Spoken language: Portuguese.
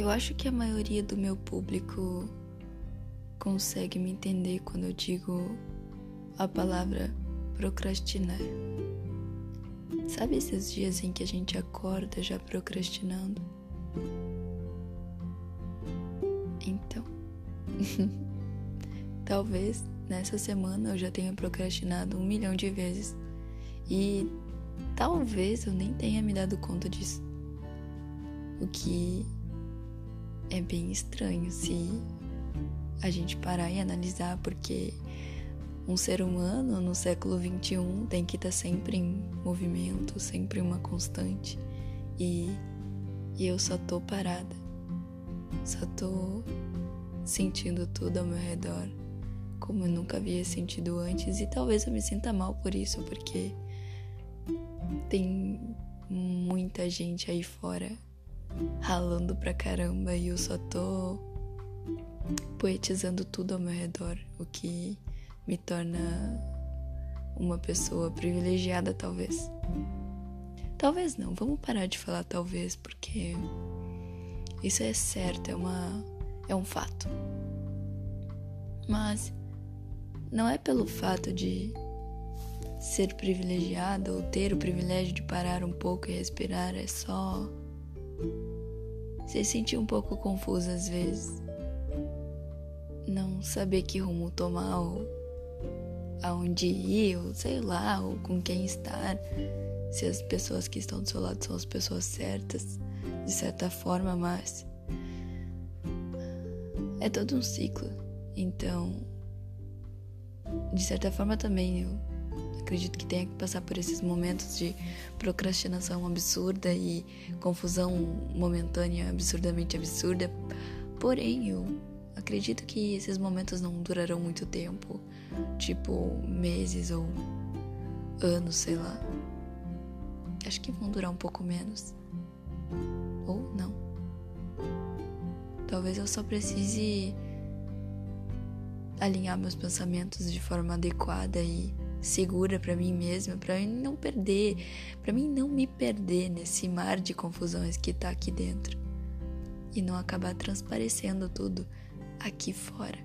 Eu acho que a maioria do meu público consegue me entender quando eu digo a palavra procrastinar. Sabe esses dias em que a gente acorda já procrastinando? Então, talvez nessa semana eu já tenha procrastinado um milhão de vezes e talvez eu nem tenha me dado conta disso. O que é bem estranho se a gente parar e analisar, porque um ser humano no século 21 tem que estar sempre em movimento, sempre uma constante. E, e eu só tô parada. Só tô sentindo tudo ao meu redor, como eu nunca havia sentido antes. E talvez eu me sinta mal por isso, porque tem muita gente aí fora ralando pra caramba e eu só tô poetizando tudo ao meu redor, o que me torna uma pessoa privilegiada, talvez. Talvez não, vamos parar de falar talvez, porque isso é certo, é uma é um fato. Mas não é pelo fato de ser privilegiada ou ter o privilégio de parar um pouco e respirar, é só se sentir um pouco confusa às vezes. Não saber que rumo tomar ou aonde ir, ou sei lá, ou com quem estar. Se as pessoas que estão do seu lado são as pessoas certas, de certa forma, mas é todo um ciclo. Então, de certa forma também eu acredito que tenha que passar por esses momentos de procrastinação absurda e confusão momentânea absurdamente absurda. Porém, eu acredito que esses momentos não durarão muito tempo tipo meses ou anos, sei lá. Acho que vão durar um pouco menos. Ou não. Talvez eu só precise alinhar meus pensamentos de forma adequada e segura para mim mesma, para mim não perder, para mim não me perder nesse mar de confusões que tá aqui dentro e não acabar transparecendo tudo aqui fora.